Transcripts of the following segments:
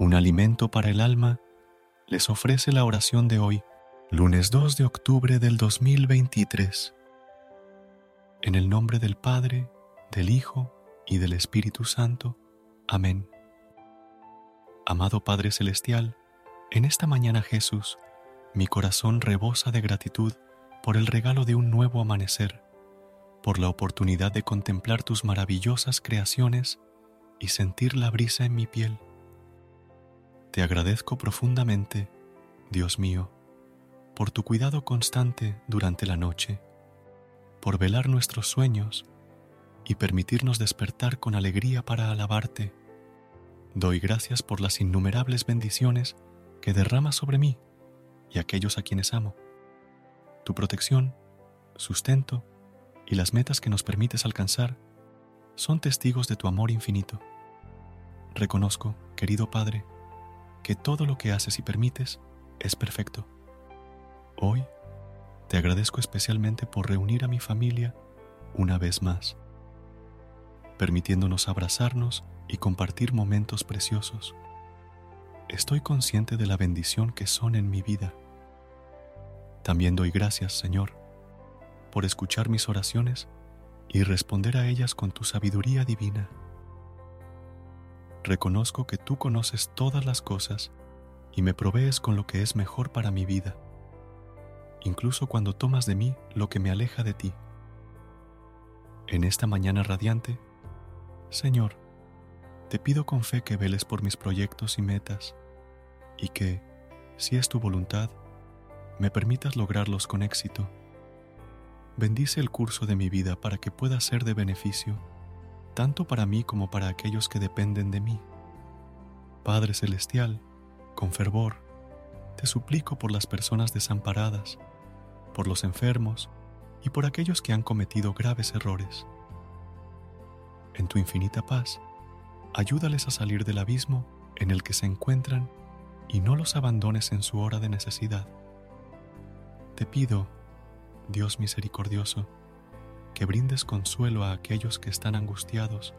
Un alimento para el alma, les ofrece la oración de hoy, lunes 2 de octubre del 2023. En el nombre del Padre, del Hijo y del Espíritu Santo. Amén. Amado Padre Celestial, en esta mañana Jesús, mi corazón rebosa de gratitud por el regalo de un nuevo amanecer, por la oportunidad de contemplar tus maravillosas creaciones y sentir la brisa en mi piel te agradezco profundamente, Dios mío, por tu cuidado constante durante la noche, por velar nuestros sueños y permitirnos despertar con alegría para alabarte. Doy gracias por las innumerables bendiciones que derramas sobre mí y aquellos a quienes amo. Tu protección, sustento y las metas que nos permites alcanzar son testigos de tu amor infinito. Reconozco, querido Padre, que todo lo que haces y permites es perfecto. Hoy te agradezco especialmente por reunir a mi familia una vez más, permitiéndonos abrazarnos y compartir momentos preciosos. Estoy consciente de la bendición que son en mi vida. También doy gracias, Señor, por escuchar mis oraciones y responder a ellas con tu sabiduría divina reconozco que tú conoces todas las cosas y me provees con lo que es mejor para mi vida, incluso cuando tomas de mí lo que me aleja de ti. En esta mañana radiante, Señor, te pido con fe que veles por mis proyectos y metas y que, si es tu voluntad, me permitas lograrlos con éxito. Bendice el curso de mi vida para que pueda ser de beneficio tanto para mí como para aquellos que dependen de mí. Padre Celestial, con fervor, te suplico por las personas desamparadas, por los enfermos y por aquellos que han cometido graves errores. En tu infinita paz, ayúdales a salir del abismo en el que se encuentran y no los abandones en su hora de necesidad. Te pido, Dios misericordioso, que brindes consuelo a aquellos que están angustiados,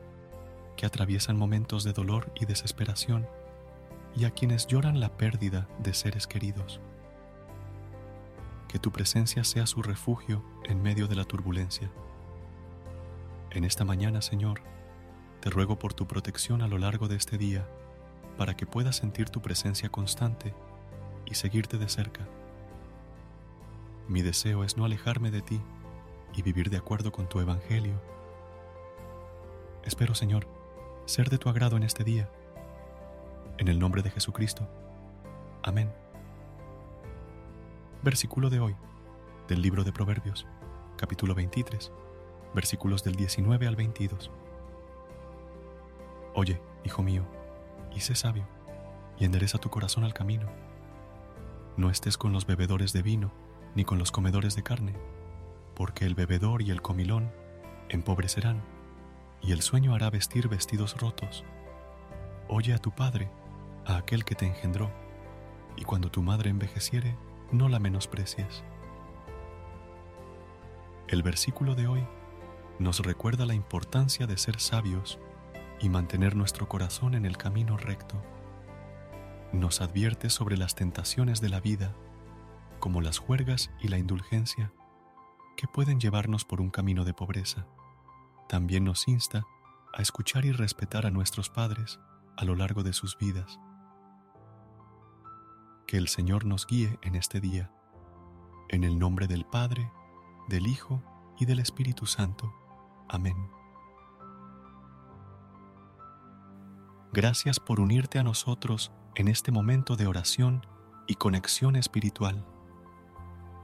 que atraviesan momentos de dolor y desesperación, y a quienes lloran la pérdida de seres queridos. Que tu presencia sea su refugio en medio de la turbulencia. En esta mañana, Señor, te ruego por tu protección a lo largo de este día, para que pueda sentir tu presencia constante y seguirte de cerca. Mi deseo es no alejarme de ti, y vivir de acuerdo con tu Evangelio. Espero, Señor, ser de tu agrado en este día. En el nombre de Jesucristo. Amén. Versículo de hoy, del libro de Proverbios, capítulo 23, versículos del 19 al 22. Oye, hijo mío, y sé sabio, y endereza tu corazón al camino. No estés con los bebedores de vino, ni con los comedores de carne porque el bebedor y el comilón empobrecerán, y el sueño hará vestir vestidos rotos. Oye a tu padre, a aquel que te engendró, y cuando tu madre envejeciere, no la menosprecies. El versículo de hoy nos recuerda la importancia de ser sabios y mantener nuestro corazón en el camino recto. Nos advierte sobre las tentaciones de la vida, como las juergas y la indulgencia, que pueden llevarnos por un camino de pobreza. También nos insta a escuchar y respetar a nuestros padres a lo largo de sus vidas. Que el Señor nos guíe en este día, en el nombre del Padre, del Hijo y del Espíritu Santo. Amén. Gracias por unirte a nosotros en este momento de oración y conexión espiritual.